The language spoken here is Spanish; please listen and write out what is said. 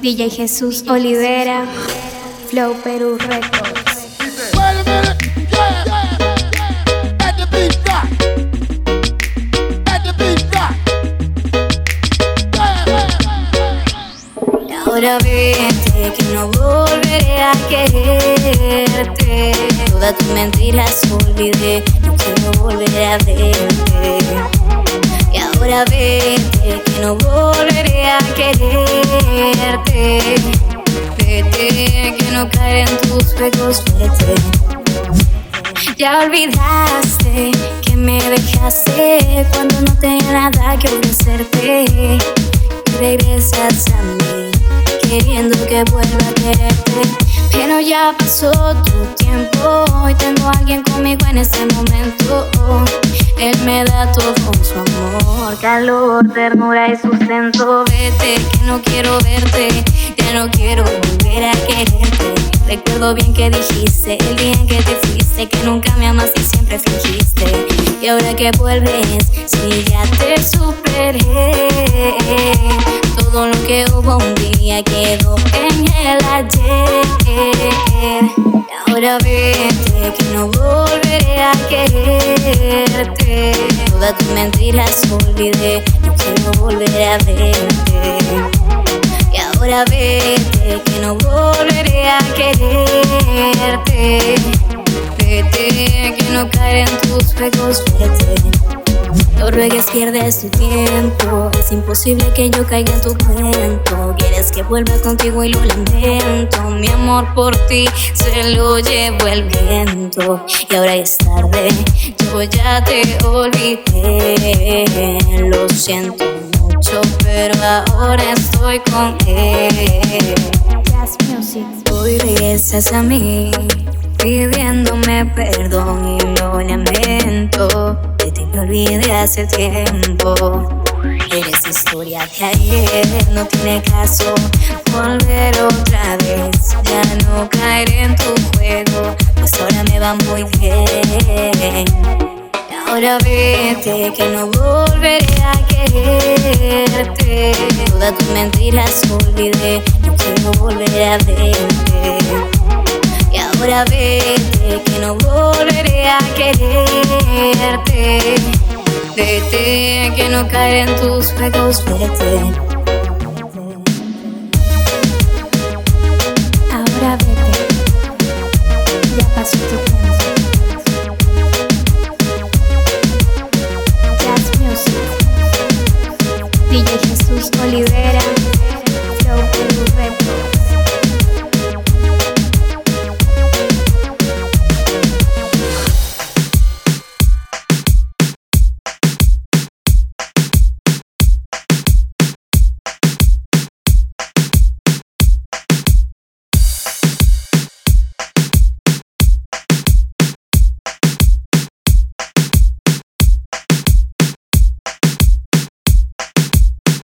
DJ Jesús Olivera, Flow Perú Records. Ahora vete que no volveré a quererte. Todas tus mentiras olvidé, no quiero volver a verte. Y ahora vete que no volveré a quererte. Vete que no caeré en tus juegos, vete. Ya olvidaste que me dejaste cuando no tenía nada que ofrecerte. regresas a mí queriendo que vuelva a quererte. Pero ya pasó tu tiempo calor, ternura y sustento. Vete, que no quiero verte, ya no quiero volver a quererte. Recuerdo bien que dijiste el día en que te fuiste que nunca me amaste y siempre fingiste. Y ahora que vuelves, si ya te superé. Todo lo que hubo un día quedó en el ayer. Y ahora vete que no volveré a quererte. Todas tus mentiras olvidé, no quiero volver a verte. Y ahora vete que no volveré a quererte. Vete que no caeré en tus juegos, vete. No ruegues, pierdes tu tiempo. Es imposible que yo caiga en tu cuento. Quieres que vuelva contigo y lo lamento. Mi amor por ti se lo llevo el viento. Y ahora es tarde, yo ya te olvidé. Lo siento mucho, pero ahora estoy con él. Hoy regresas a mí pidiéndome perdón y lo lamento. De ti me olvidé hace tiempo. Eres historia de ayer, no tiene caso volver Ahora vete que no volveré a quererte. Todas tus mentiras olvidé, no quiero volver a verte. Y ahora vete que no volveré a quererte. Vete que no caeré en tus juegos, vete.